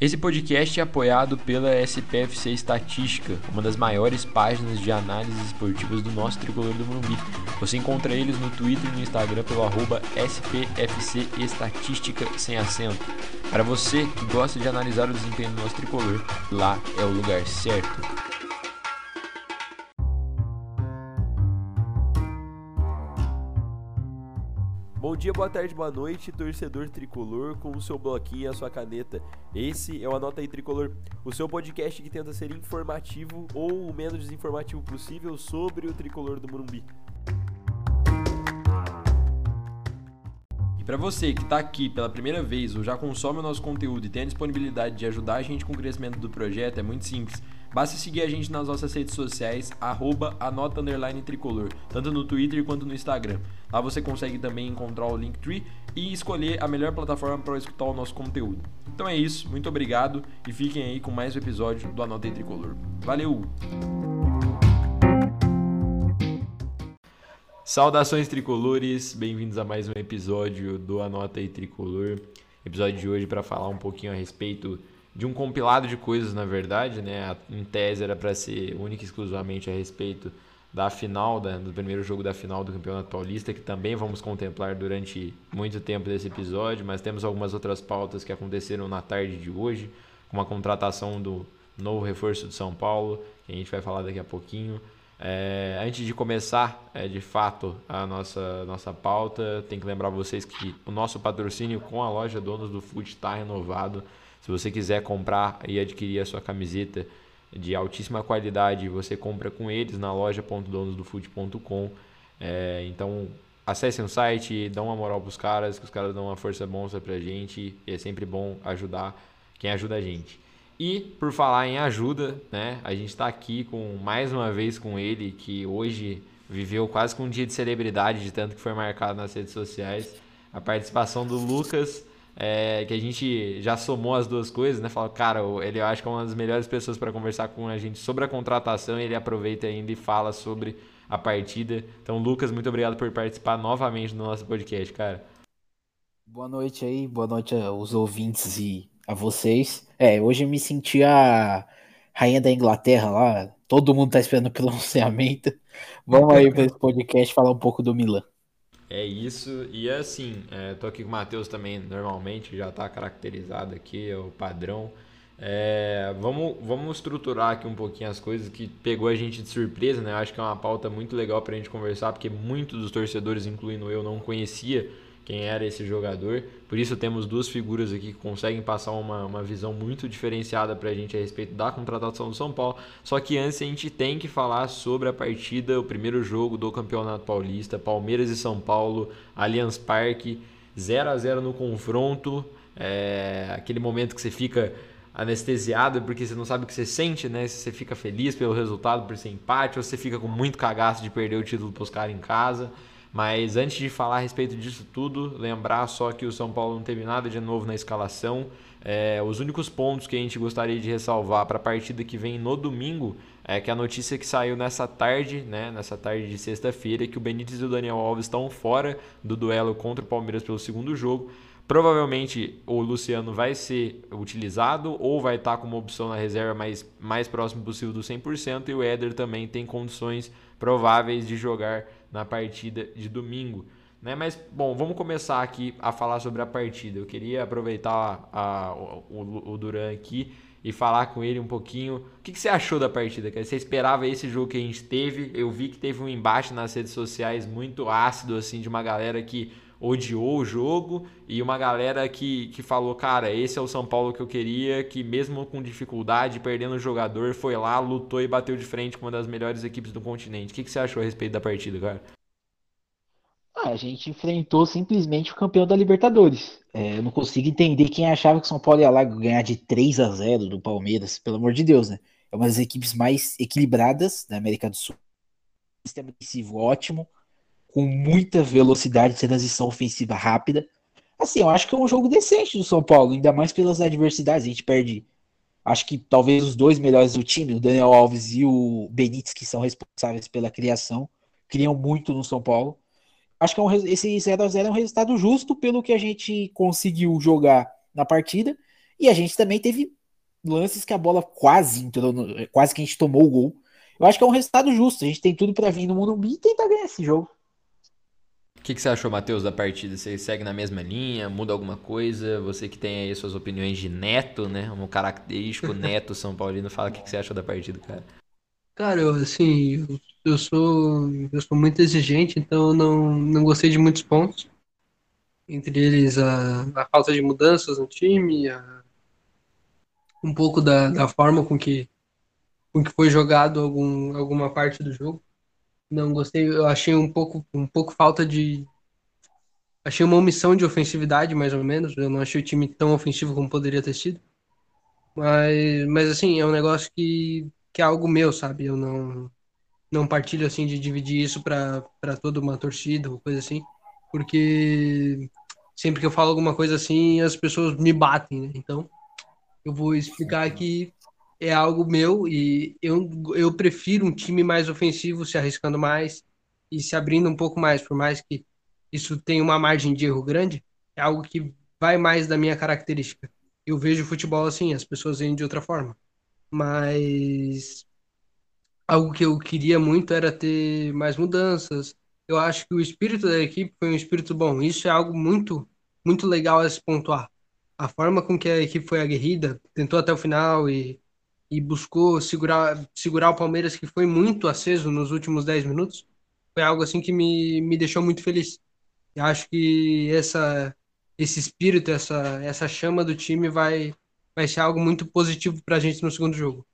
Esse podcast é apoiado pela SPFC Estatística, uma das maiores páginas de análises esportivas do nosso tricolor do Morumbi. Você encontra eles no Twitter e no Instagram pelo arroba SPFC Estatística sem acento. Para você que gosta de analisar o desempenho do nosso tricolor, lá é o lugar certo. Dia, boa tarde, boa noite, torcedor tricolor com o seu bloquinho e a sua caneta. Esse é o Anota aí Tricolor, o seu podcast que tenta ser informativo ou o menos desinformativo possível sobre o tricolor do Morumbi. E para você que está aqui pela primeira vez ou já consome o nosso conteúdo e tem a disponibilidade de ajudar a gente com o crescimento do projeto, é muito simples Basta seguir a gente nas nossas redes sociais, arroba anota tricolor, tanto no Twitter quanto no Instagram. Lá você consegue também encontrar o Linktree e escolher a melhor plataforma para escutar o nosso conteúdo. Então é isso, muito obrigado e fiquem aí com mais um episódio do Anota Tricolor. Valeu! Saudações tricolores, bem-vindos a mais um episódio do Anota Tricolor. Episódio de hoje para falar um pouquinho a respeito de um compilado de coisas, na verdade, né? Em tese era para ser única e exclusivamente a respeito da final, da, do primeiro jogo da final do Campeonato Paulista, que também vamos contemplar durante muito tempo desse episódio, mas temos algumas outras pautas que aconteceram na tarde de hoje, como a contratação do novo reforço de São Paulo, que a gente vai falar daqui a pouquinho. É, antes de começar, é, de fato, a nossa, nossa pauta, tem que lembrar vocês que o nosso patrocínio com a loja Donos do Food está renovado. Se você quiser comprar e adquirir a sua camiseta de altíssima qualidade, você compra com eles na loja.donosdofood.com. É, então acessem o site, dão uma moral para os caras, que os caras dão uma força para a gente. E é sempre bom ajudar quem ajuda a gente. E por falar em ajuda, né, a gente está aqui com mais uma vez com ele, que hoje viveu quase com um dia de celebridade, de tanto que foi marcado nas redes sociais. A participação do Lucas é, que a gente já somou as duas coisas, né? Fala, cara, ele eu acho que é uma das melhores pessoas para conversar com a gente sobre a contratação e ele aproveita ainda e fala sobre a partida. Então, Lucas, muito obrigado por participar novamente do nosso podcast, cara. Boa noite aí, boa noite aos ouvintes e a vocês. É, hoje eu me senti a rainha da Inglaterra lá, todo mundo tá esperando pelo anunciamento. Vamos aí para esse podcast falar um pouco do Milan. É isso, e é assim, é, tô aqui com o Matheus também, normalmente, já está caracterizado aqui, é o padrão. É, vamos, vamos estruturar aqui um pouquinho as coisas que pegou a gente de surpresa, né? Eu acho que é uma pauta muito legal para a gente conversar, porque muitos dos torcedores, incluindo eu, não conhecia quem era esse jogador. Por isso temos duas figuras aqui que conseguem passar uma, uma visão muito diferenciada para a gente a respeito da contratação do São Paulo. Só que antes a gente tem que falar sobre a partida, o primeiro jogo do Campeonato Paulista, Palmeiras e São Paulo, Allianz Parque, 0 a 0 no confronto. É, aquele momento que você fica anestesiado porque você não sabe o que você sente, né? Se você fica feliz pelo resultado, por ser empate, ou você fica com muito cagaço de perder o título para os caras em casa. Mas antes de falar a respeito disso tudo, lembrar só que o São Paulo não teve nada de novo na escalação. É, os únicos pontos que a gente gostaria de ressalvar para a partida que vem no domingo é que a notícia que saiu nessa tarde, né, nessa tarde de sexta-feira, é que o Benítez e o Daniel Alves estão fora do duelo contra o Palmeiras pelo segundo jogo. Provavelmente o Luciano vai ser utilizado ou vai estar como opção na reserva mais, mais próximo possível do 100% e o Éder também tem condições prováveis de jogar na partida de domingo. Né? Mas, bom, vamos começar aqui a falar sobre a partida. Eu queria aproveitar a, a, o, o Duran aqui e falar com ele um pouquinho. O que, que você achou da partida? Você esperava esse jogo que a gente teve? Eu vi que teve um embate nas redes sociais muito ácido, assim, de uma galera que odiou o jogo e uma galera que, que falou, cara, esse é o São Paulo que eu queria, que mesmo com dificuldade, perdendo o jogador, foi lá, lutou e bateu de frente com uma das melhores equipes do continente. O que, que você achou a respeito da partida, cara? Ah, a gente enfrentou simplesmente o campeão da Libertadores. É, eu não consigo entender quem achava que o São Paulo ia lá ganhar de 3 a 0 do Palmeiras, pelo amor de Deus, né? É uma das equipes mais equilibradas da América do Sul. Sistema defensivo ótimo com muita velocidade de transição ofensiva rápida. Assim, eu acho que é um jogo decente do São Paulo, ainda mais pelas adversidades. A gente perde, acho que talvez os dois melhores do time, o Daniel Alves e o Benítez, que são responsáveis pela criação, criam muito no São Paulo. Acho que é um, esse 0x0 é um resultado justo pelo que a gente conseguiu jogar na partida E a gente também teve lances que a bola quase entrou, no, quase que a gente tomou o gol. Eu acho que é um resultado justo. A gente tem tudo para vir no Morumbi e tentar ganhar esse jogo. O que, que, você achou, Matheus, da partida? Você segue na mesma linha? Muda alguma coisa? Você que tem aí suas opiniões de neto, né? Um característico neto São Paulino. Fala o que, que, você achou da partida, cara. Cara, eu, assim, eu, eu, sou eu sou muito exigente, então eu não, não gostei de muitos pontos. Entre eles a, a falta de mudanças no time, a, um pouco da, da forma com que, com que foi jogado algum, alguma parte do jogo. Não gostei, eu achei um pouco, um pouco falta de. Achei uma omissão de ofensividade, mais ou menos. Eu não achei o time tão ofensivo como poderia ter sido. Mas, mas assim, é um negócio que, que é algo meu, sabe? Eu não, não partilho assim de dividir isso para toda uma torcida ou coisa assim. Porque sempre que eu falo alguma coisa assim, as pessoas me batem, né? Então, eu vou explicar que é algo meu e eu, eu prefiro um time mais ofensivo, se arriscando mais e se abrindo um pouco mais, por mais que isso tenha uma margem de erro grande, é algo que vai mais da minha característica. Eu vejo o futebol assim, as pessoas veem de outra forma. Mas algo que eu queria muito era ter mais mudanças. Eu acho que o espírito da equipe foi um espírito bom. Isso é algo muito, muito legal a se pontuar. A forma com que a equipe foi aguerrida, tentou até o final e e buscou segurar, segurar o Palmeiras, que foi muito aceso nos últimos 10 minutos, foi algo assim que me, me deixou muito feliz. E acho que essa, esse espírito, essa, essa chama do time vai, vai ser algo muito positivo para a gente no segundo jogo.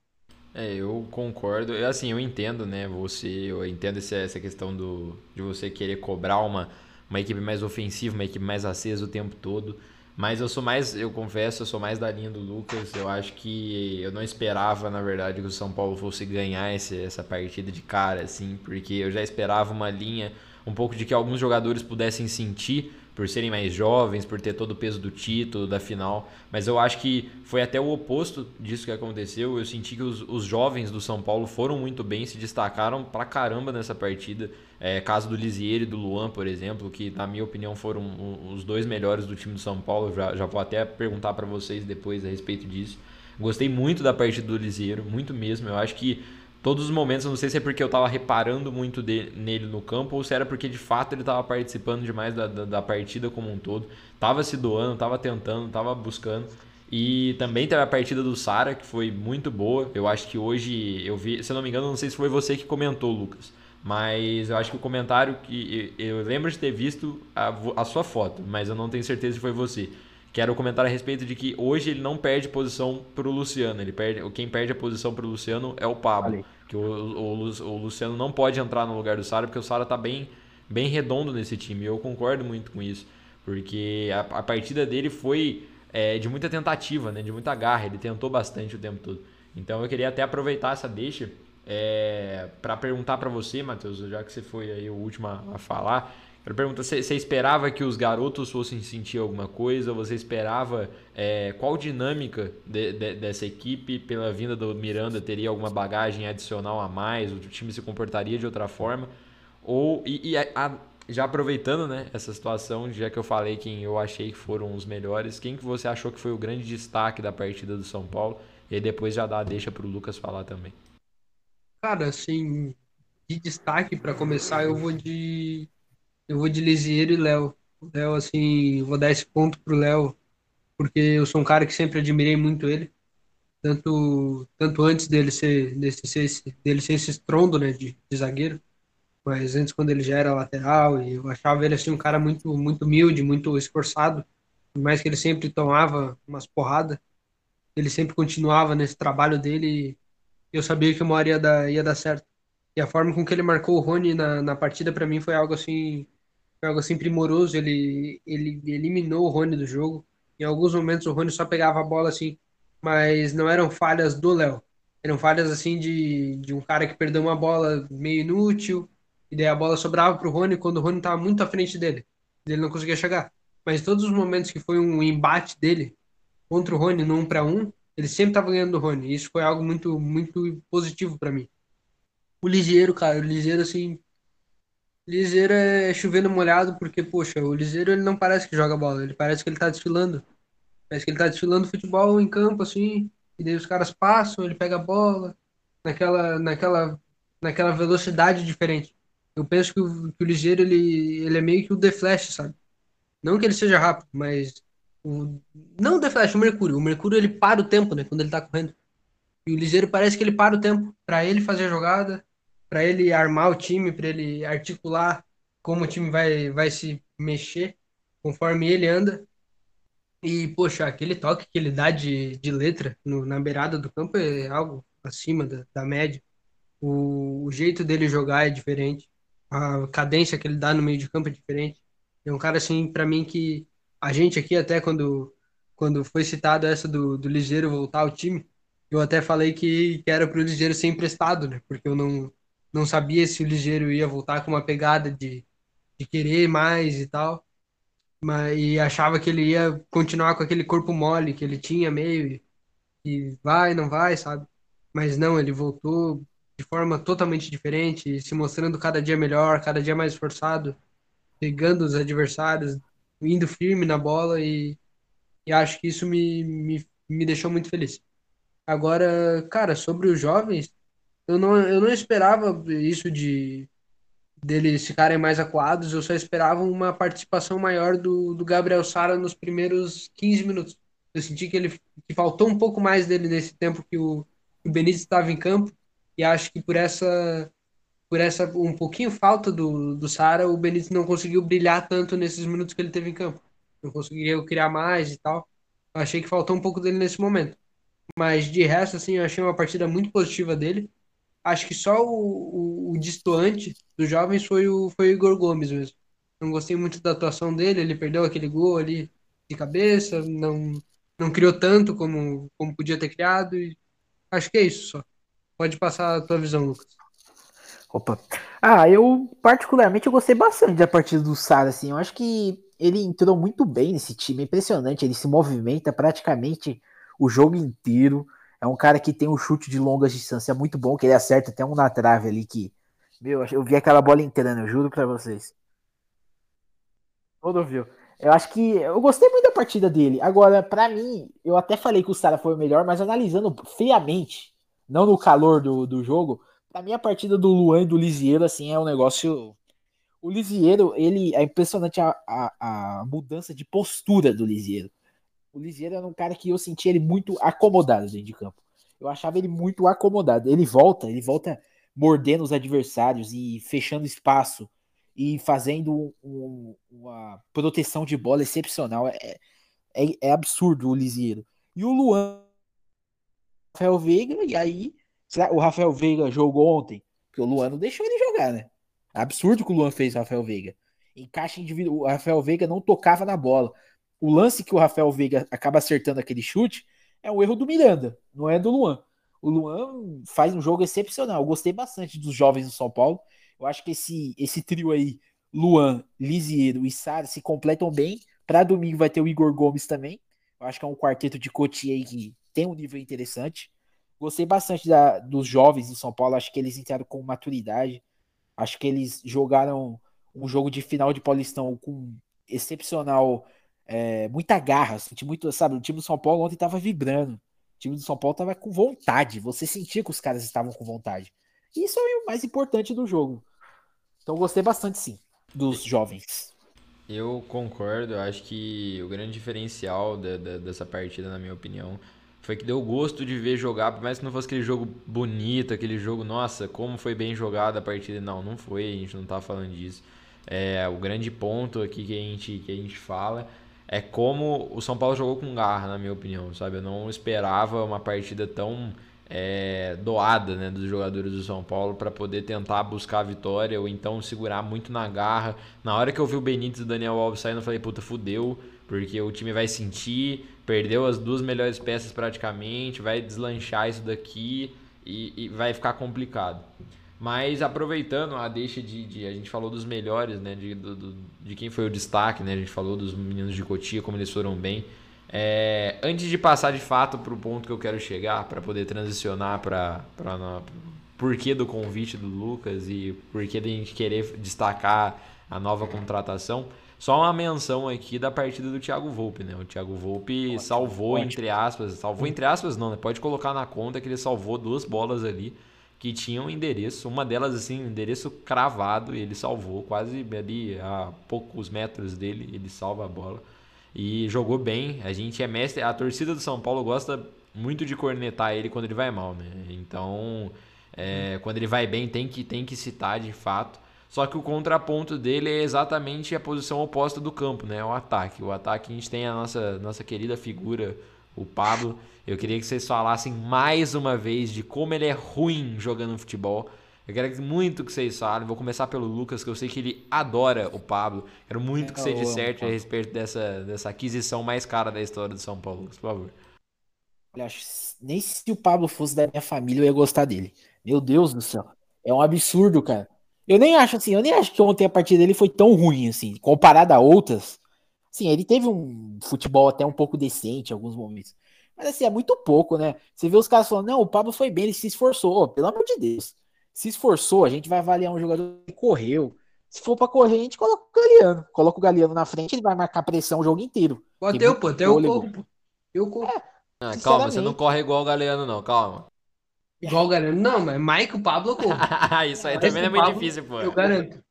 É, eu concordo. Eu, assim, eu entendo, né? Você, eu entendo essa questão do, de você querer cobrar uma, uma equipe mais ofensiva, uma equipe mais acesa o tempo todo. Mas eu sou mais, eu confesso, eu sou mais da linha do Lucas. Eu acho que eu não esperava, na verdade, que o São Paulo fosse ganhar esse, essa partida de cara, assim, porque eu já esperava uma linha um pouco de que alguns jogadores pudessem sentir por serem mais jovens, por ter todo o peso do título, da final. Mas eu acho que foi até o oposto disso que aconteceu. Eu senti que os, os jovens do São Paulo foram muito bem, se destacaram pra caramba nessa partida. É, caso do Lisier e do Luan, por exemplo, que na minha opinião foram os dois melhores do time do São Paulo. Já, já vou até perguntar para vocês depois a respeito disso. Gostei muito da partida do Lisieiro, muito mesmo. Eu acho que todos os momentos, não sei se é porque eu tava reparando muito de, nele no campo ou se era porque de fato ele tava participando demais da, da, da, partida como um todo. Tava se doando, tava tentando, tava buscando. E também teve a partida do Sara, que foi muito boa. Eu acho que hoje eu vi, se eu não me engano, não sei se foi você que comentou, Lucas. Mas eu acho que o comentário que eu lembro de ter visto a, a sua foto, mas eu não tenho certeza se foi você que era o comentário a respeito de que hoje ele não perde posição para o Luciano. Ele perde, quem perde a posição para o Luciano é o Pablo. Que o, o, o, Luciano não pode entrar no lugar do Sara, porque o Sara está bem, bem redondo nesse time. Eu concordo muito com isso. Porque a, a partida dele foi é, de muita tentativa, né? de muita garra. Ele tentou bastante o tempo todo. Então eu queria até aproveitar essa deixa é, para perguntar para você, Matheus, já que você foi aí o último a, a falar. Quero perguntar, você, esperava que os garotos fossem sentir alguma coisa? Você esperava é, qual dinâmica de, de, dessa equipe pela vinda do Miranda teria alguma bagagem adicional a mais? O time se comportaria de outra forma? Ou e, e a, já aproveitando né, essa situação, já que eu falei quem eu achei que foram os melhores, quem que você achou que foi o grande destaque da partida do São Paulo? E aí depois já dá deixa para o Lucas falar também. Cara, assim, de destaque para começar, eu vou de eu vou de Lisieiro e Léo. Léo, assim, vou dar esse ponto pro Léo, porque eu sou um cara que sempre admirei muito ele. Tanto, tanto antes dele ser, desse, ser, dele ser esse estrondo, né, de, de zagueiro, mas antes quando ele já era lateral, e eu achava ele, assim, um cara muito, muito humilde, muito esforçado, por mais que ele sempre tomava umas porradas, ele sempre continuava nesse trabalho dele, e eu sabia que uma hora ia dar, ia dar certo. E a forma com que ele marcou o Rony na, na partida, para mim, foi algo, assim, algo assim primoroso. Ele, ele eliminou o Rony do jogo. Em alguns momentos o Rony só pegava a bola assim, mas não eram falhas do Léo. Eram falhas assim de, de um cara que perdeu uma bola meio inútil, e daí a bola sobrava para o Rony quando o Rony estava muito à frente dele. Ele não conseguia chegar. Mas todos os momentos que foi um embate dele contra o Rony no 1 para 1, ele sempre estava ganhando do Rony. Isso foi algo muito muito positivo para mim. O Ligeiro, cara, o Ligeiro assim, Liseiro é chovendo molhado porque, poxa, o Liseiro ele não parece que joga bola, ele parece que ele tá desfilando. Parece que ele tá desfilando futebol em campo, assim, e daí os caras passam, ele pega a bola, naquela, naquela, naquela velocidade diferente. Eu penso que o, que o ele, ele é meio que o The Flash, sabe? Não que ele seja rápido, mas... O, não o The Flash, o Mercúrio. O Mercúrio, ele para o tempo, né? Quando ele tá correndo. E o Ligeiro parece que ele para o tempo para ele fazer a jogada, para ele armar o time, para ele articular como o time vai, vai se mexer conforme ele anda. E, poxa, aquele toque que ele dá de, de letra no, na beirada do campo é algo acima da, da média. O, o, jeito dele jogar é diferente. A cadência que ele dá no meio de campo é diferente. É um cara, assim, para mim, que a gente aqui, até quando, quando foi citado essa do, do Ligeiro voltar ao time, eu até falei que, que era pro Ligeiro ser emprestado, né? Porque eu não, não sabia se o Ligeiro ia voltar com uma pegada de, de querer mais e tal mas, e achava que ele ia continuar com aquele corpo mole que ele tinha meio e vai, não vai, sabe? Mas não, ele voltou de forma totalmente diferente, se mostrando cada dia melhor, cada dia mais esforçado, pegando os adversários, indo firme na bola e, e acho que isso me, me, me deixou muito feliz. Agora, cara, sobre os jovens, eu não, eu não esperava isso de deles ficarem mais acuados, eu só esperava uma participação maior do, do Gabriel Sara nos primeiros 15 minutos. Eu senti que ele que faltou um pouco mais dele nesse tempo que o, o Benítez estava em campo e acho que por essa por essa um pouquinho falta do, do Sara, o Benítez não conseguiu brilhar tanto nesses minutos que ele teve em campo. Não conseguiu criar mais e tal. Eu achei que faltou um pouco dele nesse momento. Mas de resto, assim, eu achei uma partida muito positiva dele acho que só o, o, o distoante dos jovens foi o, foi o Igor Gomes mesmo. Não gostei muito da atuação dele, ele perdeu aquele gol ali de cabeça, não, não criou tanto como, como podia ter criado. E acho que é isso só. Pode passar a tua visão, Lucas. Opa. Ah, eu particularmente eu gostei bastante da partida do Sara, assim. Eu acho que ele entrou muito bem nesse time, é impressionante. Ele se movimenta praticamente o jogo inteiro. É um cara que tem um chute de longa distância muito bom, que ele acerta até um na trave ali que. Meu, eu vi aquela bola entrando, eu juro pra vocês. Todo viu. Eu acho que. Eu gostei muito da partida dele. Agora, para mim, eu até falei que o Sara foi o melhor, mas analisando friamente, não no calor do, do jogo, pra mim a partida do Luan e do Lisieiro, assim, é um negócio. O Lisieiro, ele. É impressionante a, a, a mudança de postura do Lisieiro. O Lisieiro era um cara que eu sentia ele muito acomodado dentro de campo. Eu achava ele muito acomodado. Ele volta, ele volta mordendo os adversários e fechando espaço e fazendo um, uma proteção de bola excepcional. É, é, é absurdo o Lisieiro. E o Luan, Rafael Veiga, e aí o Rafael Veiga jogou ontem, porque o Luan não deixou ele jogar, né? Absurdo que o Luan fez o Rafael Veiga. Encaixe individual. O Rafael Veiga não tocava na bola o lance que o Rafael Veiga acaba acertando aquele chute é um erro do Miranda, não é do Luan. O Luan faz um jogo excepcional. Eu gostei bastante dos jovens do São Paulo. Eu acho que esse, esse trio aí, Luan, Lisieiro e Sara, se completam bem. Para domingo vai ter o Igor Gomes também. Eu acho que é um quarteto de coach aí que tem um nível interessante. Gostei bastante da, dos jovens do São Paulo. Acho que eles entraram com maturidade. Acho que eles jogaram um jogo de final de Paulistão com excepcional é, muita garra, senti muito, sabe? O time do São Paulo ontem tava vibrando. O time do São Paulo tava com vontade. Você sentia que os caras estavam com vontade. E isso é o mais importante do jogo. Então gostei bastante, sim, dos jovens. Eu concordo, eu acho que o grande diferencial de, de, dessa partida, na minha opinião, foi que deu gosto de ver jogar, por mais que não fosse aquele jogo bonito, aquele jogo, nossa, como foi bem jogada a partida. Não, não foi, a gente não tá falando disso. É, o grande ponto aqui que a gente, que a gente fala é como o São Paulo jogou com garra, na minha opinião, sabe? Eu não esperava uma partida tão é, doada né, dos jogadores do São Paulo para poder tentar buscar a vitória ou então segurar muito na garra. Na hora que eu vi o Benítez e o Daniel Alves saindo, eu falei, puta, fudeu, porque o time vai sentir, perdeu as duas melhores peças praticamente, vai deslanchar isso daqui e, e vai ficar complicado. Mas aproveitando a deixa de, de, A gente falou dos melhores, né? De, do, do, de quem foi o destaque, né? A gente falou dos meninos de Cotia, como eles foram bem. É, antes de passar de fato para o ponto que eu quero chegar, para poder transicionar para porquê do convite do Lucas e porquê da gente querer destacar a nova contratação, Só uma menção aqui da partida do Thiago Volpe, né? O Thiago Volpe ótimo, salvou, ótimo. entre aspas, salvou entre aspas não, né? Pode colocar na conta que ele salvou duas bolas ali que tinham endereço, uma delas assim, endereço cravado, e ele salvou quase ali a poucos metros dele, ele salva a bola e jogou bem. A gente é mestre, a torcida do São Paulo gosta muito de cornetar ele quando ele vai mal, né? Então, é, quando ele vai bem, tem que, tem que citar de fato. Só que o contraponto dele é exatamente a posição oposta do campo, né? O ataque. O ataque a gente tem a nossa, nossa querida figura, o Pablo. Eu queria que vocês falassem mais uma vez de como ele é ruim jogando futebol. Eu quero muito que vocês falem. Vou começar pelo Lucas, que eu sei que ele adora o Pablo. Quero muito que você disserte a respeito dessa, dessa aquisição mais cara da história do São Paulo, por favor. Olha, nem se o Pablo fosse da minha família eu ia gostar dele. Meu Deus do céu. É um absurdo, cara. Eu nem acho assim, eu nem acho que ontem a partida dele foi tão ruim assim, comparada a outras. Sim, ele teve um futebol até um pouco decente em alguns momentos. Mas assim, é muito pouco, né? Você vê os caras falando, não, o Pablo foi bem, ele se esforçou. pelo amor de Deus. Se esforçou, a gente vai avaliar um jogador que correu. Se for para correr, a gente coloca o Galeano. Coloca o Galeano na frente, ele vai marcar pressão o jogo inteiro. Eu, pô, até eu corro, pô. Eu corro. É, ah, calma, você não corre igual o Galeano, não, calma. Igual o Galeano? Não, mas Michael Pablo eu corro. Isso aí mas também é muito Pablo, difícil, pô. Eu garanto.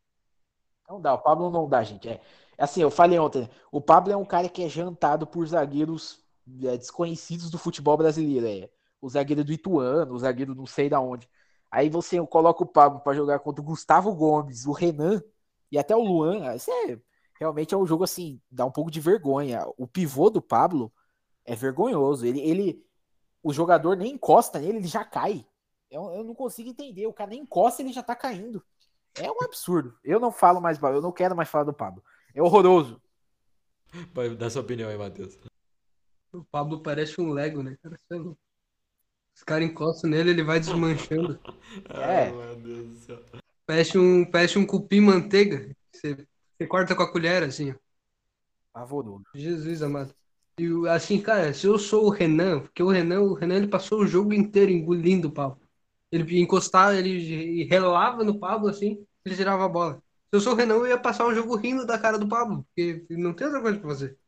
Não dá, o Pablo não dá, gente. É, assim, eu falei ontem, o Pablo é um cara que é jantado por zagueiros desconhecidos do futebol brasileiro. É. O zagueiro do Ituano, o zagueiro não sei da onde. Aí você coloca o Pablo para jogar contra o Gustavo Gomes, o Renan e até o Luan. Isso é, realmente é um jogo assim, dá um pouco de vergonha. O pivô do Pablo é vergonhoso. Ele, ele o jogador nem encosta nele, ele já cai. Eu, eu não consigo entender. O cara nem encosta, ele já tá caindo. É um absurdo. Eu não falo mais, eu não quero mais falar do Pablo. É horroroso. Pode dar sua opinião aí, Matheus. O Pablo parece um Lego, né, cara? Os caras encostam nele, ele vai desmanchando. é. meu Deus do céu. Parece um, parece um cupim manteiga. Você, você corta com a colher, assim, ó. Pavoroso. Jesus amado. E assim, cara, se eu sou o Renan, porque o Renan, o Renan ele passou o jogo inteiro engolindo o Pablo. Ele encostava, ele relava no Pablo assim, ele tirava a bola. Se eu sou o Renan, eu ia passar o jogo rindo da cara do Pablo, porque não tem outra coisa pra fazer.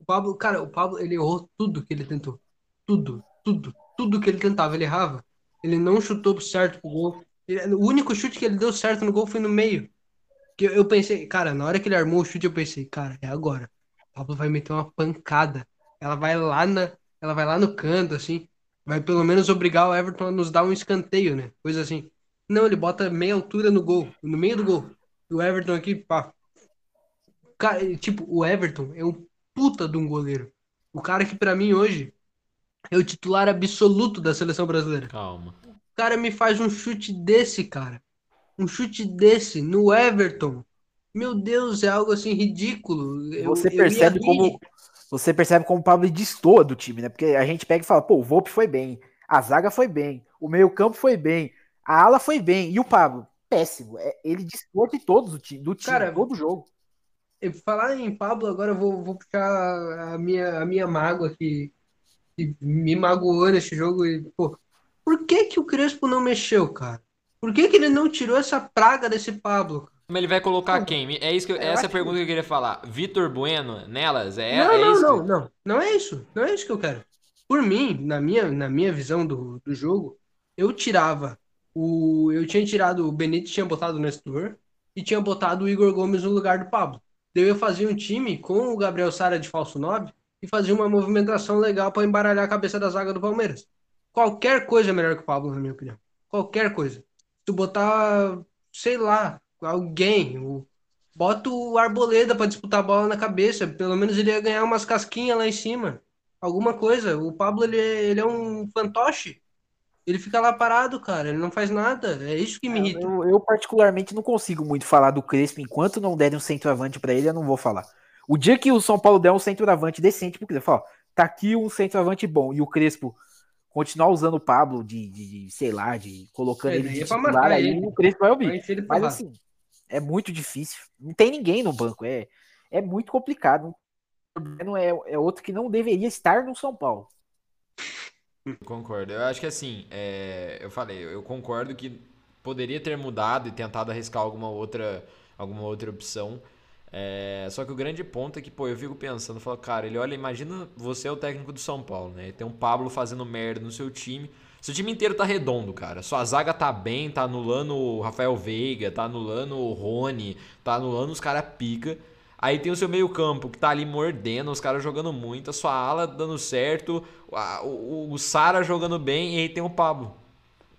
O Pablo, cara, o Pablo, ele errou tudo que ele tentou. Tudo, tudo, tudo que ele tentava, ele errava. Ele não chutou certo pro gol. Ele, o único chute que ele deu certo no gol foi no meio. Que eu, eu pensei, cara, na hora que ele armou o chute, eu pensei, cara, é agora. O Pablo vai meter uma pancada. Ela vai lá na, ela vai lá no canto, assim. Vai pelo menos obrigar o Everton a nos dar um escanteio, né? Coisa assim. Não, ele bota meia altura no gol, no meio do gol. O Everton aqui, pá. Cara, tipo, o Everton é um puta de um goleiro. O cara que para mim hoje é o titular absoluto da seleção brasileira. Calma. O cara me faz um chute desse, cara. Um chute desse no Everton. Meu Deus, é algo assim ridículo. Você eu, percebe eu como você percebe como o Pablo destoa do time, né? Porque a gente pega e fala, pô, o Volpe foi bem, a zaga foi bem, o meio-campo foi bem, a ala foi bem, e o Pablo, péssimo. É, ele destoa de todos do time, do time, Cara, todo jogo. Falar em Pablo, agora eu vou, vou puxar a minha, a minha mágoa que, que me magoou nesse jogo. E, pô, por que, que o Crespo não mexeu, cara? Por que, que ele não tirou essa praga desse Pablo? Ele vai colocar quem? É isso que eu, essa é a pergunta que eu queria falar. Vitor Bueno nelas? É, não, é não, isso não, que... não. Não é isso. Não é isso que eu quero. Por mim, na minha, na minha visão do, do jogo, eu tirava o. Eu tinha tirado o Benítez, tinha botado o Nestor e tinha botado o Igor Gomes no lugar do Pablo. Eu fazia um time com o Gabriel Sara de falso 9 e fazia uma movimentação legal para embaralhar a cabeça da zaga do Palmeiras. Qualquer coisa é melhor que o Pablo, na minha opinião. Qualquer coisa. Tu botar, sei lá, alguém, o Bota o Arboleda para disputar a bola na cabeça. Pelo menos ele ia ganhar umas casquinhas lá em cima. Alguma coisa. O Pablo, ele é, ele é um fantoche. Ele fica lá parado, cara. Ele não faz nada. É isso que me irrita. Eu, eu particularmente, não consigo muito falar do Crespo. Enquanto não derem um centroavante para ele, eu não vou falar. O dia que o São Paulo der um centroavante decente pro Crespo, fala, tá aqui um centroavante bom. E o Crespo continuar usando o Pablo de, de, de sei lá, de colocando é, ele de titular aí, ele. o Crespo vai ouvir. Mas assim, é muito difícil. Não tem ninguém no banco. É, é muito complicado. Não é, é outro que não deveria estar no São Paulo. Concordo. Eu acho que assim, é, eu falei, eu concordo que poderia ter mudado e tentado arriscar alguma outra, alguma outra opção. É, só que o grande ponto é que, pô, eu fico pensando, falo, cara, ele olha, imagina você é o técnico do São Paulo, né? Tem um Pablo fazendo merda no seu time. Seu time inteiro tá redondo, cara. Sua zaga tá bem, tá anulando o Rafael Veiga, tá anulando o Rony, tá anulando os caras pica. Aí tem o seu meio-campo que tá ali mordendo, os caras jogando muito, a sua ala dando certo, o, o, o Sara jogando bem, e aí tem o Pablo.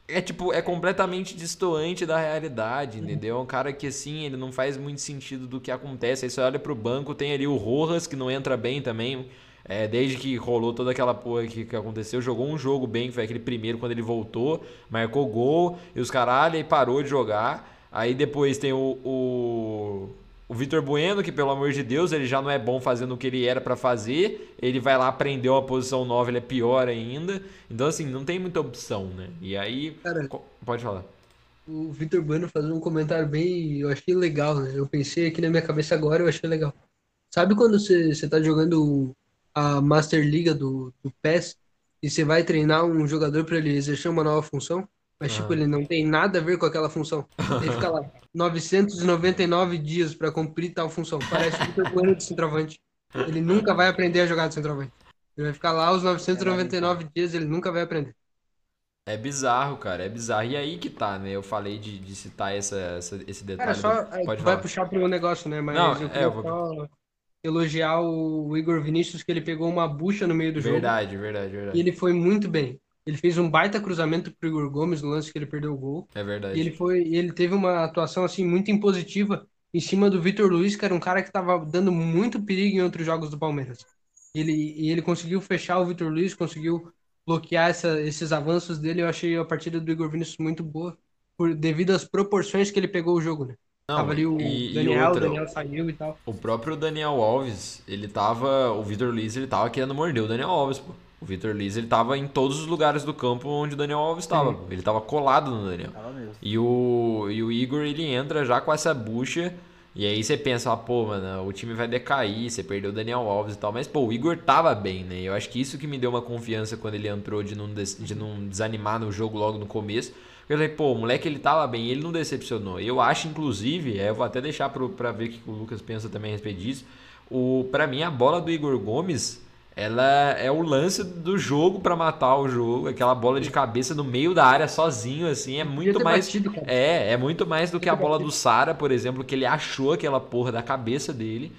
É tipo, é completamente distoante da realidade, entendeu? É um cara que assim, ele não faz muito sentido do que acontece. Aí você olha pro banco, tem ali o Rojas, que não entra bem também. É, desde que rolou toda aquela porra que, que aconteceu, jogou um jogo bem, que foi aquele primeiro quando ele voltou, marcou gol e os caralho, e parou de jogar. Aí depois tem o, o, o Vitor Bueno, que pelo amor de Deus, ele já não é bom fazendo o que ele era para fazer. Ele vai lá, aprendeu a posição nova, ele é pior ainda. Então, assim, não tem muita opção, né? E aí. Cara, pode falar. O Vitor Bueno fazendo um comentário bem. Eu achei legal, né? Eu pensei aqui na minha cabeça agora, eu achei legal. Sabe quando você, você tá jogando a Master Liga do, do PES e você vai treinar um jogador para ele exercer uma nova função? Mas, tipo, ele não tem nada a ver com aquela função. Ele fica lá 999 dias para cumprir tal função. Parece o Bueno de centroavante. Ele nunca vai aprender a jogar de centroavante. Ele vai ficar lá os 999 dias, ele nunca vai aprender. É bizarro, cara, é bizarro. E aí que tá, né? Eu falei de, de citar essa, essa, esse detalhe. Cara, só Pode vai falar. puxar pro negócio, né? Mas Não, eu é, eu vou- só elogiar o Igor Vinícius, que ele pegou uma bucha no meio do jogo. Verdade, verdade, E verdade. ele foi muito bem. Ele fez um baita cruzamento pro Igor Gomes no lance que ele perdeu o gol. É verdade. E ele foi, e ele teve uma atuação assim muito impositiva em cima do Vitor Luiz, que era um cara que estava dando muito perigo em outros jogos do Palmeiras. Ele, e ele conseguiu fechar o Vitor Luiz, conseguiu bloquear essa- esses avanços dele. Eu achei a partida do Igor Vinícius muito boa, por, devido às proporções que ele pegou o jogo, né? Não, Tava ali o e- e Daniel, outra, o Daniel saiu e tal. O próprio Daniel Alves, ele tava. O Vitor Luiz, ele tava querendo morder o Daniel Alves, pô. O Vitor Luiz, ele tava em todos os lugares do campo onde o Daniel Alves tava. pô. Ele tava colado no Daniel. E o, e o Igor, ele entra já com essa bucha. E aí você pensa, ah, pô, mano, o time vai decair, você perdeu o Daniel Alves e tal. Mas, pô, o Igor tava bem, né? Eu acho que isso que me deu uma confiança quando ele entrou de não, des- de não desanimar no jogo logo no começo. Eu falei, pô, o moleque ele tava bem, ele não decepcionou. Eu acho, inclusive, é, eu vou até deixar pro, pra ver o que o Lucas pensa também a respeito disso. O, pra mim, a bola do Igor Gomes, ela é o lance do jogo pra matar o jogo. Aquela bola de cabeça no meio da área sozinho, assim, é muito mais. batido. É, é muito mais do que a bola do Sara, por exemplo, que ele achou aquela porra da cabeça dele.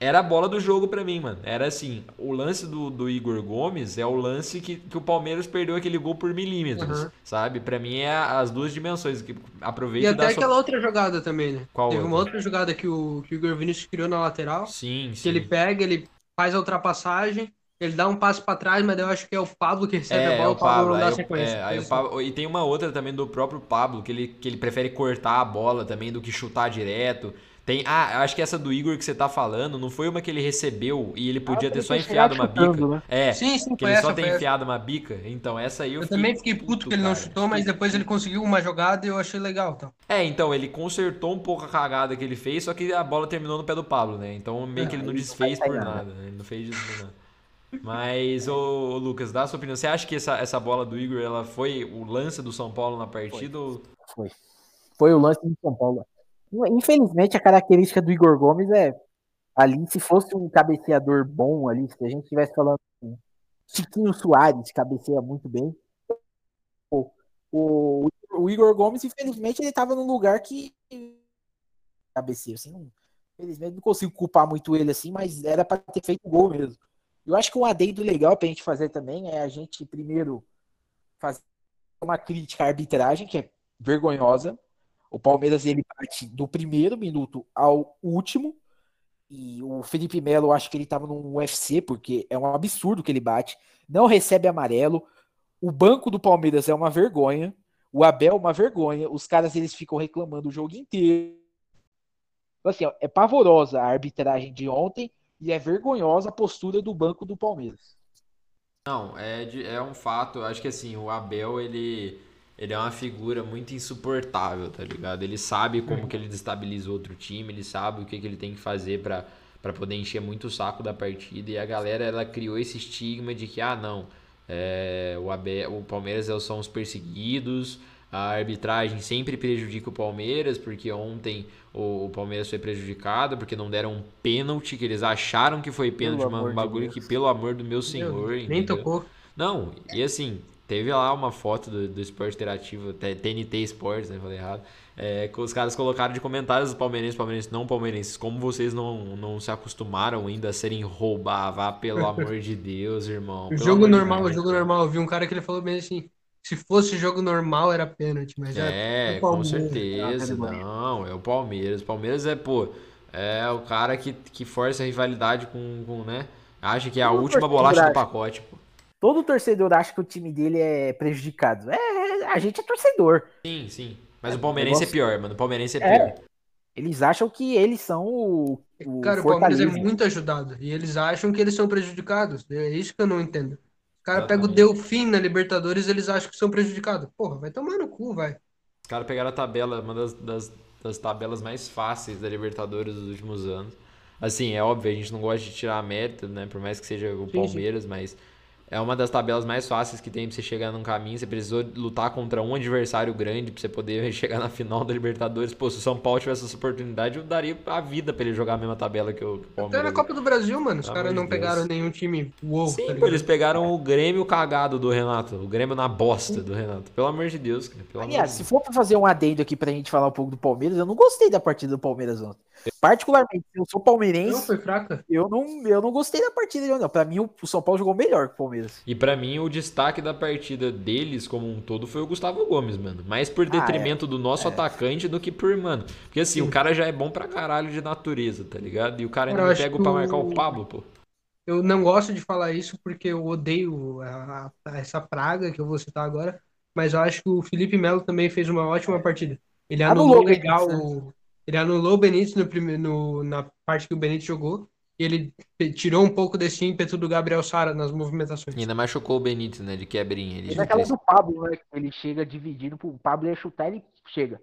Era a bola do jogo pra mim, mano. Era assim, o lance do, do Igor Gomes é o lance que, que o Palmeiras perdeu aquele gol por milímetros, Uhum. sabe? Pra mim é as duas dimensões. Que aproveita E até aquela outra jogada também, né? Qual Teve uma outra? outra jogada que o, que o Igor Vinícius criou na lateral. Sim, que sim. ele pega, ele faz a ultrapassagem, ele dá um passo pra trás, mas eu acho que é o Pablo que recebe a É, bola, o o Pablo Pablo. não dá Aí, o- sequência. é, aí o Isso. Pablo- E tem uma outra também do próprio Pablo, que ele, que ele prefere cortar a bola também do que chutar direto. Tem, ah, acho que essa do Igor que você tá falando não foi uma que ele recebeu e ele podia Ah, ter só enfiado uma bica. chutando, né? É, Sim, sim, que ele só essa, tem enfiado uma bica. Então, essa aí eu, Eu também fiquei puto que ele não cara. chutou, mas depois ele conseguiu uma jogada e eu achei legal. Então. É, então, ele consertou um pouco a cagada que ele fez, só que a bola terminou no pé do Pablo, né? Então meio que ele não não desfez por nada. né? Ele não fez isso por nada. Mas, ô, Lucas, dá a sua opinião. Você acha que essa, essa bola do Igor, ela foi o lance do São Paulo na partida? Ou... Foi. Foi o lance do São Paulo. Infelizmente, a característica do Igor Gomes é ali, se fosse um cabeceador bom ali, se a gente estivesse falando assim, Chiquinho Soares cabeceia muito bem. O, o, o Igor Gomes, infelizmente, ele estava num lugar que cabeceia, assim, não, infelizmente não consigo culpar muito ele assim, mas era para ter feito gol mesmo. Eu acho que um adendo legal pra gente fazer também é a gente primeiro fazer uma crítica à arbitragem, que é vergonhosa. O Palmeiras ele bate do primeiro minuto ao último. E o Felipe Melo, acho que ele tava num UFC, porque é um absurdo que ele bate. Não recebe amarelo. O banco do Palmeiras é uma vergonha. O Abel é uma vergonha. Os caras eles ficam reclamando o jogo inteiro. Então, assim, ó, é pavorosa a arbitragem de ontem e é vergonhosa a postura do banco do Palmeiras. Não, é, é um fato. Acho que assim, o Abel, ele, ele é uma figura muito insuportável, tá ligado? Ele sabe como que ele destabiliza outro time, ele sabe o que, que ele tem que fazer pra, pra poder encher muito o saco da partida. E a galera, ela criou esse estigma de que, ah, não, é, o, Abel, o Palmeiras são os perseguidos, a arbitragem sempre prejudica o Palmeiras, porque ontem o, Palmeiras foi prejudicado, porque não deram um pênalti, que eles acharam que foi pênalti, um bagulho de que, pelo amor do meu senhor. Meu, nem tocou. Não, e assim, teve lá uma foto do, do Esporte Interativo, TNT Sports, né? Falei errado. É, os caras colocaram de comentários dos palmeirenses, palmeirenses não palmeirenses, como vocês não, não se acostumaram ainda a serem roubar, vá pelo amor de Deus, irmão. jogo normal, o jogo normal. Eu vi um cara que ele falou bem assim: se fosse jogo normal, era pênalti, mas é. É, com certeza. Não, é o Palmeiras. O Palmeiras é, pô, é o cara que, que força a rivalidade com, com né? Acha que é a Todo última bolacha do pacote, pô. Todo torcedor acha que o time dele é prejudicado. É, a gente é torcedor. Sim, sim. Mas é, o palmeirense é pior, mano. O palmeirense é, é pior. Eles acham que eles são o. o cara, o Palmeiras é muito ajudado. E eles acham que eles são prejudicados. É isso que eu não entendo cara pega o Delfim na Libertadores eles acham que são prejudicados. Porra, vai tomar no cu, vai. Os caras pegaram a tabela, uma das, das, das, tabelas mais fáceis da Libertadores dos últimos anos. Assim, é óbvio, a gente não gosta de tirar a meta, né? Por mais que seja o Palmeiras, sim. mas é uma das tabelas mais fáceis que tem pra você chegar num caminho. Você precisou lutar contra um adversário grande pra você poder chegar na final da Libertadores. Pô, se o São Paulo tivesse essa oportunidade, eu daria a vida pra ele jogar a mesma tabela que o Palmeiras. Até na Copa do Brasil, mano. Os caras não pegaram nenhum time uou. Sim, tá pô, eles pegaram o Grêmio cagado do Renato. O Grêmio na bosta do Renato. Pelo amor de Deus, cara. Pelo Aliás, se for pra fazer um adendo aqui pra gente falar um pouco do Palmeiras, eu não gostei da partida do Palmeiras ontem. Particularmente, eu sou palmeirense. Não, foi fraca. Eu não, eu não gostei da partida de ontem. Pra mim, o São Paulo jogou melhor que o Palmeiras. E pra mim, o destaque da partida deles como um todo foi o Gustavo Gomes, mano. Mais por detrimento ah, é. do nosso é. atacante do que por, mano. Porque assim, Sim. o cara já é bom pra caralho de natureza, tá ligado? E o cara ainda pega pra marcar o Pablo, pô. Eu não gosto de falar isso porque eu odeio a, a, essa praga que eu vou citar agora. Mas eu acho que o Felipe Melo também fez uma ótima partida. Ele anulou, anulou legal. Né? Ele anulou o Benítez no, no, na parte que o Benítez jogou e ele tirou um pouco desse ímpeto do Gabriel Sara nas movimentações. E ainda machucou o Benítez, né? De quebrinha. Ele é aquela do Pablo, né? Ele chega dividindo, o Pablo ia chutar, ele chega.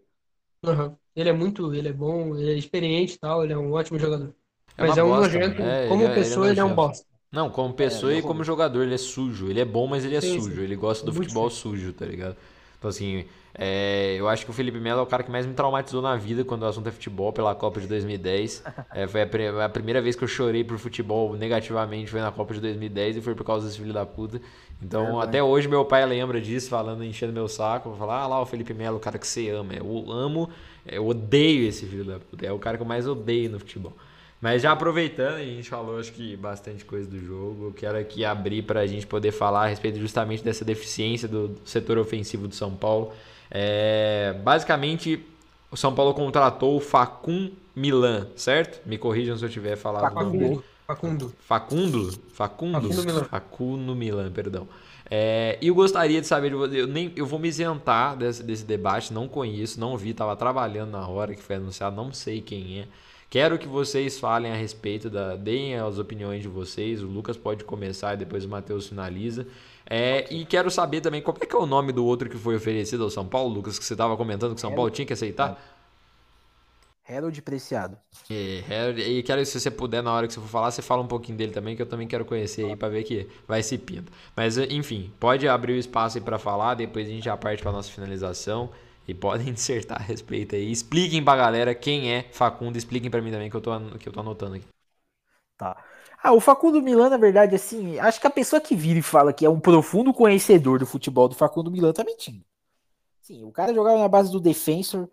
Uhum. Ele é muito, ele é bom, ele é experiente e tal, ele é um ótimo jogador. É mas é um nojento, é, como ele, é, pessoa ele é, ele é, um bosta. Não, como pessoa é, e como jogador, ele é sujo. Ele é bom, mas ele é sim, sujo. Sim. Ele gosta do muito futebol sujo, tá ligado? Então, assim, é, eu acho que o Felipe Melo é o cara que mais me traumatizou na vida quando o assunto é futebol, pela Copa de 2010. É, foi a, a, primeira vez que eu chorei por futebol negativamente, foi na Copa de 2010 e foi por causa desse filho da puta. Então, é, até hoje meu pai lembra disso, falando, enchendo meu saco. Falar, ah lá o Felipe Melo, o cara que você ama. Eu amo, eu odeio esse filho da puta. É o cara que eu mais odeio no futebol. Mas já aproveitando, a gente falou acho que bastante coisa do jogo. Eu quero aqui abrir para a gente poder falar a respeito justamente dessa deficiência do setor ofensivo do São Paulo. É, basicamente, o São Paulo contratou o Facun Milan, certo? Me corrijam se eu tiver falado Facundo. Nome. Facundo. Facundo? Facundo? Facundo Milan. Facundo Milan, perdão. É, e eu gostaria de saber eu, nem, eu vou me isentar desse, desse debate, não conheço, não vi, estava trabalhando na hora que foi anunciado, não sei quem é. Quero que vocês falem a respeito da. Deem as opiniões de vocês. O Lucas pode começar e depois o Matheus finaliza. É, okay. E quero saber também como é que é o nome do outro que foi oferecido ao São Paulo, Lucas, que você estava comentando que São Paulo tinha que aceitar. Harold Preciado. E, e quero, se você puder, na hora que você for falar, você fala um pouquinho dele também, que eu também quero conhecer aí para ver que vai se pinta. Mas, enfim, pode abrir o espaço aí para falar, depois a gente já parte para nossa finalização. E podem dissertar a respeito aí. Expliquem pra galera quem é Facundo. Expliquem para mim também que eu, tô, que eu tô anotando aqui. Tá. Ah, o Facundo Milan, na verdade, assim, acho que a pessoa que vira e fala que é um profundo conhecedor do futebol do Facundo Milan tá mentindo. Sim, o cara jogava na base do Defensor.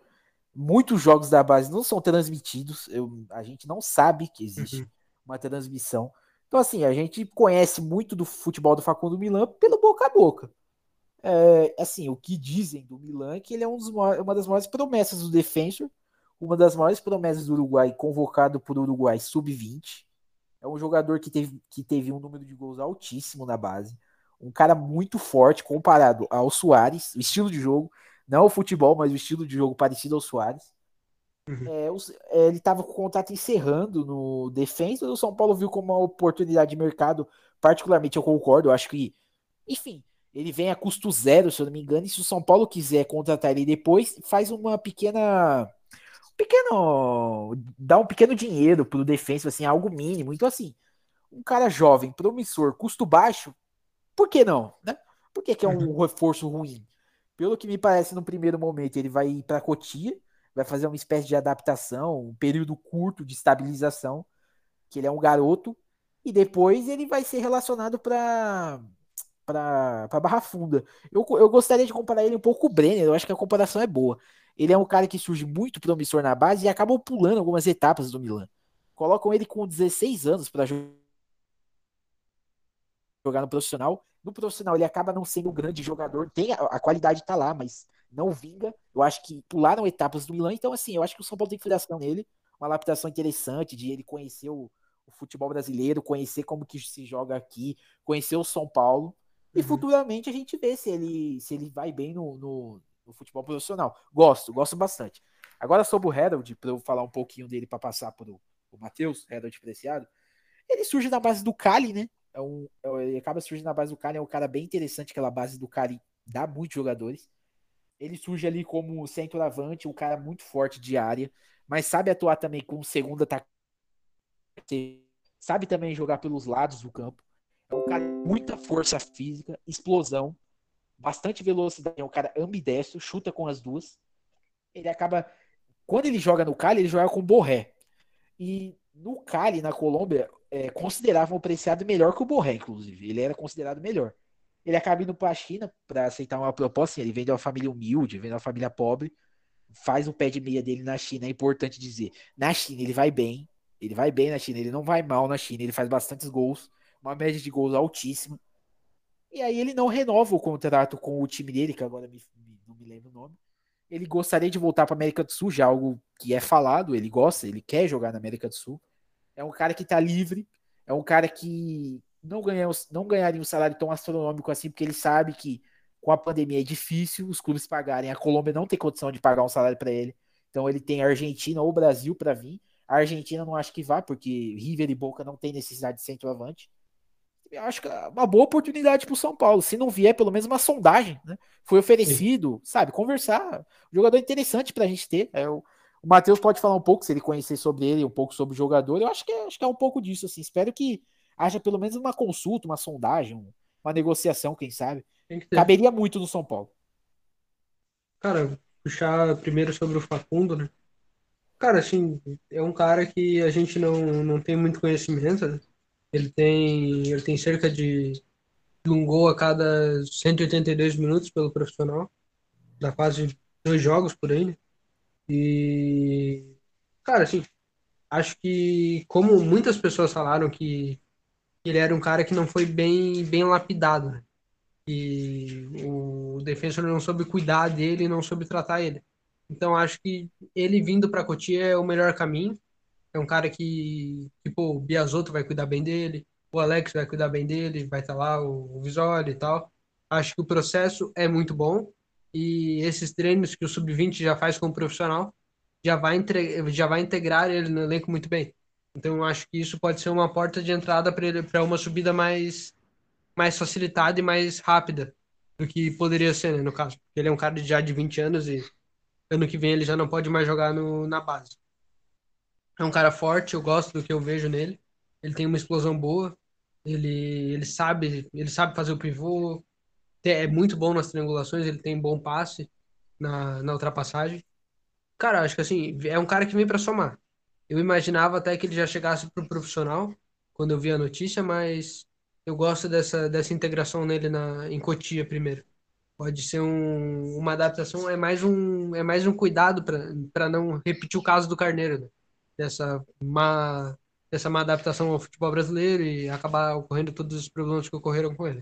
Muitos jogos da base não são transmitidos. Eu, a gente não sabe que existe uhum. uma transmissão. Então, assim, a gente conhece muito do futebol do Facundo Milan pelo boca a boca. É, assim, o que dizem do Milan é que ele é um dos, uma das maiores promessas do Defensor, uma das maiores promessas do Uruguai, convocado por Uruguai sub-20. É um jogador que teve, que teve um número de gols altíssimo na base. Um cara muito forte comparado ao Soares, o estilo de jogo, não o futebol, mas o estilo de jogo parecido ao Soares. Uhum. É, é ele estava com o contrato encerrando no Defensor, o São Paulo viu como uma oportunidade de mercado, particularmente eu concordo, eu acho que, enfim, ele vem a custo zero, se eu não me engano, e se o São Paulo quiser contratar ele depois, faz uma pequena. Um pequeno. dá um pequeno dinheiro pro defensa, assim, algo mínimo. Então, assim, um cara jovem, promissor, custo baixo, por que não? Né? Por que, que é um uhum. reforço ruim? Pelo que me parece, no primeiro momento, ele vai ir para Cotia, vai fazer uma espécie de adaptação, um período curto de estabilização, que ele é um garoto, e depois ele vai ser relacionado para para Barra Funda. Eu, eu gostaria de comparar ele um pouco com o Brenner, eu acho que a comparação é boa. Ele é um cara que surge muito promissor na base e acabou pulando algumas etapas do Milan. Colocam ele com 16 anos para jogar no profissional. No profissional ele acaba não sendo um grande jogador, tem a, a qualidade tá lá, mas não vinga. Eu acho que pularam etapas do Milan, então assim, eu acho que o São Paulo tem filiação nele, uma adaptação interessante de ele conhecer o, o, futebol brasileiro, conhecer como que se joga aqui, conhecer o São Paulo. E uhum. futuramente a gente vê se ele, se ele vai bem no, no, no futebol profissional. Gosto, gosto bastante. Agora sobre o Harold, para eu falar um pouquinho dele para passar para o Matheus, Harold Preciado, ele surge na base do Cali, né? É um, é, ele acaba surgindo na base do Cali, é um cara bem interessante, aquela base do Cali dá muitos jogadores. Ele surge ali como centroavante, um cara muito forte de área, mas sabe atuar também como segundo atacante, sabe também jogar pelos lados do campo. É um cara com muita força física, explosão, bastante velocidade, é um cara ambidestro, chuta com as duas. Ele acaba. Quando ele joga no Cali, ele joga com Borré. E no Cali, na Colômbia, é, consideravam o Preciado melhor que o Borré, inclusive. Ele era considerado melhor. Ele acaba indo para a China para aceitar uma proposta. Assim, ele vem de uma família humilde, vem de uma família pobre, faz o pé de meia dele na China. É importante dizer. Na China, ele vai bem. Ele vai bem na China, ele não vai mal na China, ele faz bastantes gols, uma média de gols altíssima. E aí ele não renova o contrato com o time dele, que agora me, não me lembro o nome. Ele gostaria de voltar para América do Sul, já algo que é falado, ele gosta, ele quer jogar na América do Sul. É um cara que está livre, é um cara que não, ganha, não ganharia um salário tão astronômico assim, porque ele sabe que com a pandemia é difícil os clubes pagarem. A Colômbia não tem condição de pagar um salário para ele. Então ele tem a Argentina ou o Brasil para vir. A Argentina não acho que vá, porque River e Boca não tem necessidade de centroavante acho que é uma boa oportunidade para o São Paulo. Se não vier, pelo menos uma sondagem, né? Foi oferecido, Sim. sabe? Conversar. jogador interessante para a gente ter. É, o, o Matheus pode falar um pouco, se ele conhecer sobre ele, um pouco sobre o jogador. Eu acho que, é, acho que é um pouco disso, assim. Espero que haja pelo menos uma consulta, uma sondagem, uma negociação, quem sabe. Que Caberia muito no São Paulo. Cara, puxar primeiro sobre o Facundo, né? Cara, assim, é um cara que a gente não, não tem muito conhecimento, né? Ele tem, ele tem cerca de um gol a cada 182 minutos pelo profissional. Dá quase dois jogos por aí, né? E, cara, assim, acho que como muitas pessoas falaram que ele era um cara que não foi bem, bem lapidado, né? E o defensor não soube cuidar dele, não soube tratar ele. Então acho que ele vindo para Cotia é o melhor caminho. É um cara que, tipo, o Biasotto vai cuidar bem dele, o Alex vai cuidar bem dele, vai estar tá lá, o, o Visoli e tal. Acho que o processo é muito bom e esses treinos que o Sub-20 já faz com o profissional já vai, entre, já vai integrar ele no elenco muito bem. Então, acho que isso pode ser uma porta de entrada para uma subida mais, mais facilitada e mais rápida do que poderia ser, né, no caso. Ele é um cara já de 20 anos e ano que vem ele já não pode mais jogar no, na base. É um cara forte, eu gosto do que eu vejo nele. Ele tem uma explosão boa, ele, ele sabe ele sabe fazer o pivô, é muito bom nas triangulações, ele tem bom passe na, na ultrapassagem. Cara, acho que assim, é um cara que vem para somar. Eu imaginava até que ele já chegasse pro profissional quando eu vi a notícia, mas eu gosto dessa, dessa integração nele na, em Cotia primeiro. Pode ser um, uma adaptação, é mais um, é mais um cuidado para não repetir o caso do Carneiro. Né? Dessa má, dessa má adaptação ao futebol brasileiro e acabar ocorrendo todos os problemas que ocorreram com ele.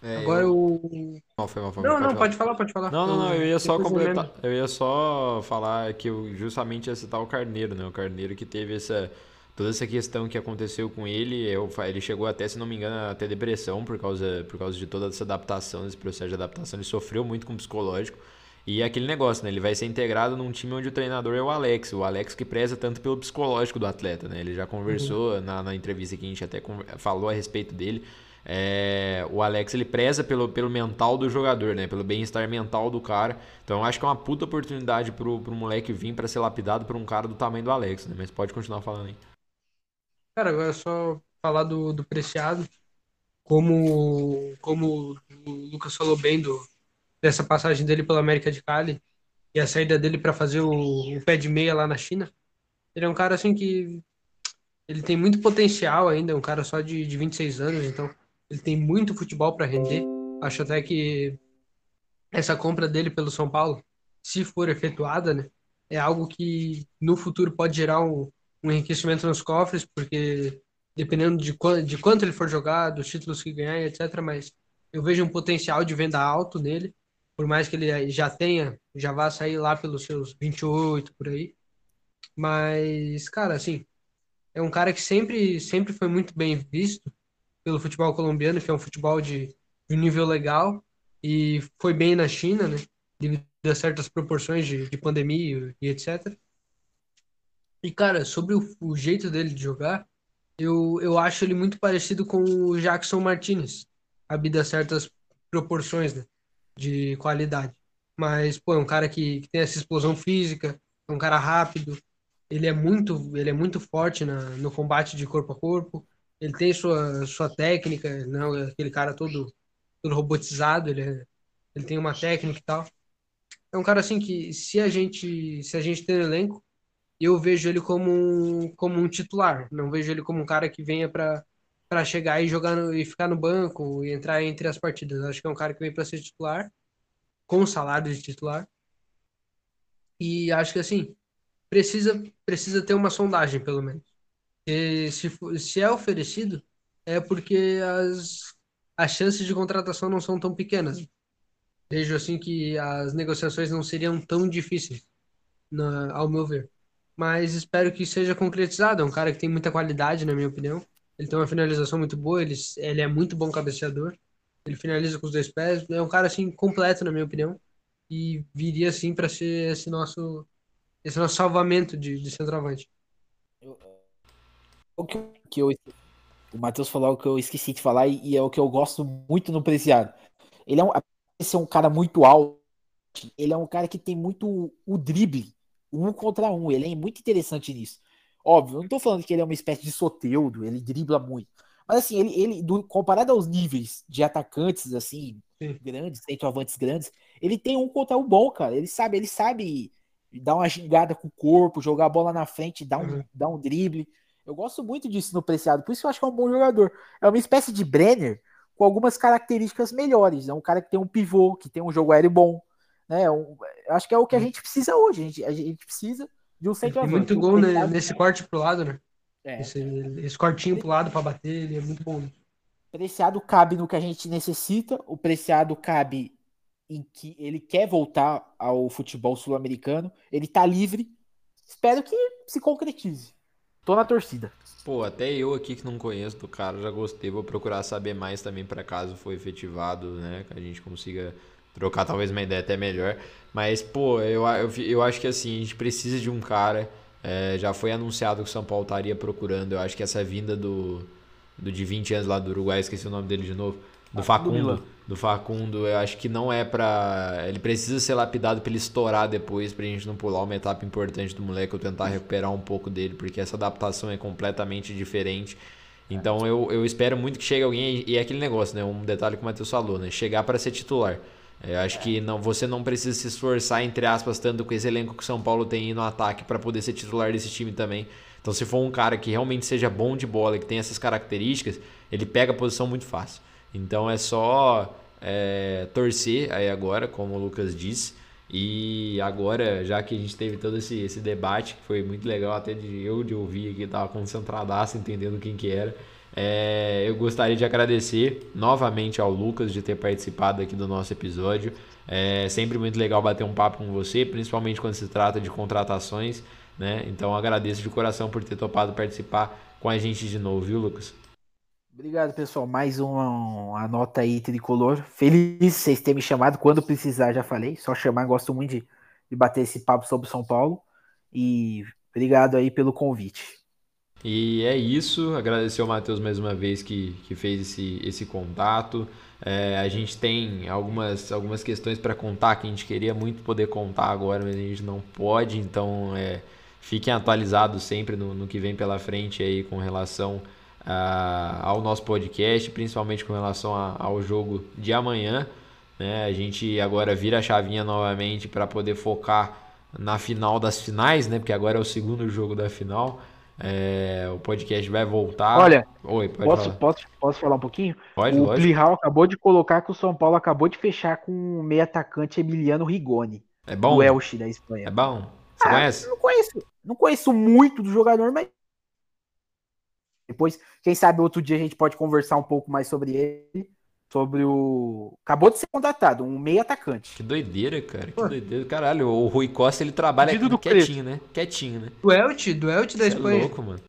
É, Agora eu... o. Não, foi mal, foi mal, não, pode, não falar. pode falar, pode falar. Não, não, não, eu ia só completar. Eu ia só falar que eu justamente ia citar o Carneiro, né? O Carneiro que teve essa. Toda essa questão que aconteceu com ele, eu, ele chegou até, se não me engano, até depressão por causa, por causa de toda essa adaptação, esse processo de adaptação. Ele sofreu muito com o psicológico. E é aquele negócio, né? Ele vai ser integrado num time onde o treinador é o Alex, o Alex que preza tanto pelo psicológico do atleta, né? Ele já conversou uhum. na, na, entrevista que a gente até falou a respeito dele. É, o Alex ele preza pelo, pelo mental do jogador, né? Pelo bem-estar mental do cara. Então eu acho que é uma puta oportunidade pro, pro moleque vir para ser lapidado por um cara do tamanho do Alex, né? Mas pode continuar falando aí. Cara, agora é só falar do, do Preciado. Como, como o Lucas falou bem do, dessa passagem dele pela América de Cali e a saída dele para fazer o, o, pé de meia lá na China. Ele é um cara assim que ele tem muito potencial ainda, é um cara só de, de 26 anos, então ele tem muito futebol para render. Acho até que essa compra dele pelo São Paulo, se for efetuada, né, é algo que no futuro pode gerar um, um enriquecimento nos cofres, porque dependendo de, de quanto ele for jogar, dos títulos que ganhar, etc. Mas eu vejo um potencial de venda alto nele, por mais que ele já tenha, já vá sair lá pelos seus 28 por aí. Mas, cara, assim, é um cara que sempre, sempre foi muito bem visto pelo futebol colombiano, que é um futebol de, de nível legal, e foi bem na China, né? Devido a certas proporções de, de pandemia e etc. E, cara, sobre o, o jeito dele de jogar, eu, eu acho ele muito parecido com o Jackson Martinez, a certas proporções né, de qualidade. Mas, pô, é um cara que, que, tem essa explosão física, é um cara rápido, ele é muito, ele é muito forte na, no combate de corpo a corpo, ele tem sua, sua técnica, não é aquele cara todo, todo robotizado, ele, é, ele tem uma técnica e tal. É um cara assim que se a gente, se a gente tem elenco, eu vejo ele como um, como um titular. Não vejo ele como um cara que venha para para chegar e jogar no, e ficar no banco e entrar entre as partidas. Acho que é um cara que vem para ser titular, com salário de titular. E acho que assim, precisa precisa ter uma sondagem, pelo menos. E se, se é oferecido, é porque as, as chances de contratação não são tão pequenas. Vejo assim que as negociações não seriam tão difíceis, na, ao meu ver mas espero que seja concretizado. É um cara que tem muita qualidade, na minha opinião. Ele tem uma finalização muito boa, ele, ele é muito bom cabeceador. Ele finaliza com os dois pés. É um cara assim completo, na minha opinião. E viria assim para ser esse nosso esse nosso salvamento de, de centroavante. O que, que eu o Matheus falou o que eu esqueci de falar e, e, é o que eu gosto muito no Preciado. Ele é um, esse é um cara muito alto. Ele é um cara que tem muito o drible um contra um. Ele é muito interessante nisso. Óbvio, não tô falando que ele é uma espécie de soteudo, ele dribla muito. Mas assim, ele, ele do, comparado aos níveis de atacantes, assim, Sim. grandes, centroavantes grandes, ele tem um contra um bom, cara. Ele sabe, ele sabe dar uma gingada com o corpo, jogar a bola na frente, dar um, uhum. dar um drible. Eu gosto muito disso no Preciado, por isso eu acho que é um bom jogador. É uma espécie de Brenner com algumas características melhores. É um cara que tem um pivô, que tem um jogo aéreo bom, né? Um, acho que é o que a gente precisa hoje. A gente, a gente precisa de um centroavante. Muito gol né, nesse corte pro lado, né? É. Esse, esse cortinho pro lado para bater, ele é muito bom. Né? Preciado cabe no que a gente necessita. O Preciado cabe em que ele quer voltar ao futebol sul-americano. Ele tá livre. Espero que se concretize. Tô na torcida. Pô, até eu aqui que não conheço do cara já gostei. Vou procurar saber mais também para caso foi efetivado, né? Que a gente consiga trocar talvez uma ideia até melhor. Mas, pô, eu, eu, eu acho que assim, a gente precisa de um cara. É, já foi anunciado que o São Paulo estaria procurando. Eu acho que essa vinda do, do de 20 anos lá do Uruguai, esqueci o nome dele de novo. Do Facundo. Do, do Facundo, eu acho que não é pra. Ele precisa ser lapidado pra ele estourar depois, pra gente não pular uma etapa importante do moleque ou tentar recuperar um pouco dele, porque essa adaptação é completamente diferente. Então eu, eu espero muito que chegue alguém. E é aquele negócio, né? Um detalhe que o Matheus falou, né? Chegar para ser titular. Eu acho que não, você não precisa se esforçar, entre aspas, tanto com esse elenco que o São Paulo tem no ataque para poder ser titular desse time também. Então, se for um cara que realmente seja bom de bola, que tem essas características, ele pega a posição muito fácil. Então, é só é, torcer aí agora, como o Lucas disse. E agora, já que a gente teve todo esse, esse debate, que foi muito legal até de eu de ouvir aqui, tava concentradaço, entendendo quem que era. É, eu gostaria de agradecer novamente ao Lucas de ter participado aqui do nosso episódio. É sempre muito legal bater um papo com você, principalmente quando se trata de contratações. Né? Então agradeço de coração por ter topado participar com a gente de novo, viu, Lucas? Obrigado, pessoal. Mais uma, uma nota aí tricolor. Feliz vocês terem me chamado quando precisar, já falei. Só chamar, gosto muito de, de bater esse papo sobre São Paulo. E obrigado aí pelo convite. E é isso, agradecer ao Matheus mais uma vez que, que fez esse, esse contato. É, a gente tem algumas, algumas questões para contar que a gente queria muito poder contar agora, mas a gente não pode, então é, fiquem atualizados sempre no, no que vem pela frente aí com relação a, ao nosso podcast, principalmente com relação a, ao jogo de amanhã. Né? A gente agora vira a chavinha novamente para poder focar na final das finais, né? Porque agora é o segundo jogo da final. É, o podcast vai voltar. Olha, Oi, pode posso, falar. posso, posso falar um pouquinho? Pode, o. Plihal acabou de colocar que o São Paulo acabou de fechar com o meio atacante Emiliano Rigoni, É bom? do Elche da Espanha. É bom? Você Ah, conhece? Não conheço, não conheço muito do jogador, mas depois, quem sabe outro dia a gente pode conversar um pouco mais sobre ele, sobre o acabou de ser contratado, um meio atacante. Que doideira, cara. Que Pô. doideira. Caralho, o Rui Costa ele trabalha Pedido do quietinho, né? Quietinho, né? Do Elche da é Espanha. louco, mano.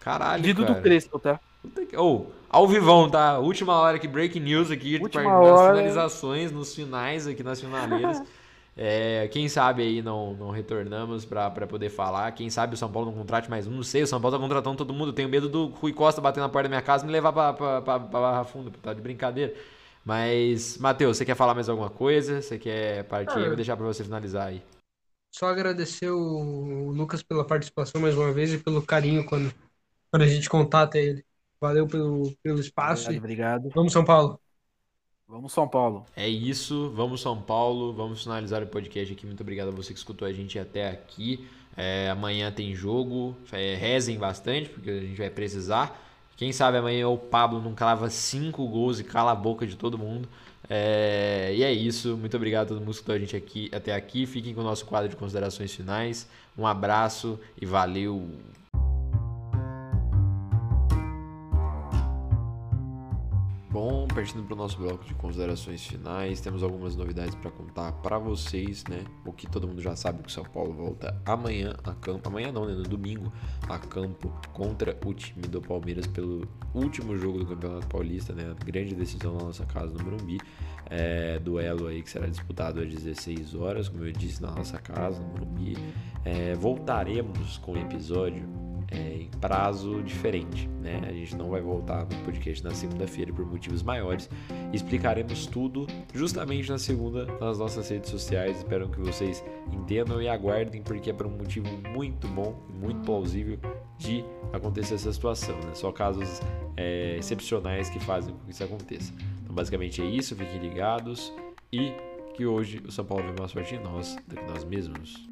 Caralho, Pedido cara. do Crespo, tá? Puta que- Ô, ao vivão, tá? Última hora aqui, breaking news aqui, Última nas hora. finalizações, nos finais aqui nas finaleiras. É, quem sabe aí não, não retornamos pra, pra poder falar. Quem sabe o São Paulo não contrate mais um. Não sei, o São Paulo tá contratando todo mundo. Eu tenho medo do Rui Costa bater na porta da minha casa e me levar pra, pra, pra, pra Barra Funda. Tá de brincadeira. Mas, Matheus, você quer falar mais alguma coisa? Você quer partir? Ah, Eu vou deixar pra você finalizar aí. Só agradecer o Lucas pela participação mais uma vez e pelo carinho quando, quando a gente contata ele. Valeu pelo, pelo espaço. Obrigado, obrigado. Vamos, São Paulo. Vamos São Paulo. É isso, vamos São Paulo, vamos finalizar o podcast aqui. Muito obrigado a você que escutou a gente até aqui. É, amanhã tem jogo, é, rezem bastante, porque a gente vai precisar. Quem sabe amanhã o Pablo não clava cinco gols e cala a boca de todo mundo. É, e é isso, muito obrigado a todo mundo que escutou a gente aqui, até aqui. Fiquem com o nosso quadro de considerações finais. Um abraço e valeu! Partindo para o nosso bloco de considerações finais, temos algumas novidades para contar para vocês, né? O que todo mundo já sabe que o São Paulo volta amanhã a campo, amanhã não, né? No domingo a campo contra o time do Palmeiras pelo último jogo do Campeonato Paulista, né? A grande decisão na nossa casa no Morumbi, é, duelo aí que será disputado às 16 horas, como eu disse na nossa casa no Morumbi. É, voltaremos com o episódio é, em prazo diferente, né? A gente não vai voltar no podcast na segunda-feira por motivos maiores. Explicaremos tudo justamente na segunda nas nossas redes sociais. Espero que vocês entendam e aguardem, porque é por um motivo muito bom, muito plausível de acontecer essa situação, né? Só casos é, excepcionais que fazem com que isso aconteça. Então, basicamente é isso. Fiquem ligados e que hoje o São Paulo vê mais forte em nós do que nós mesmos.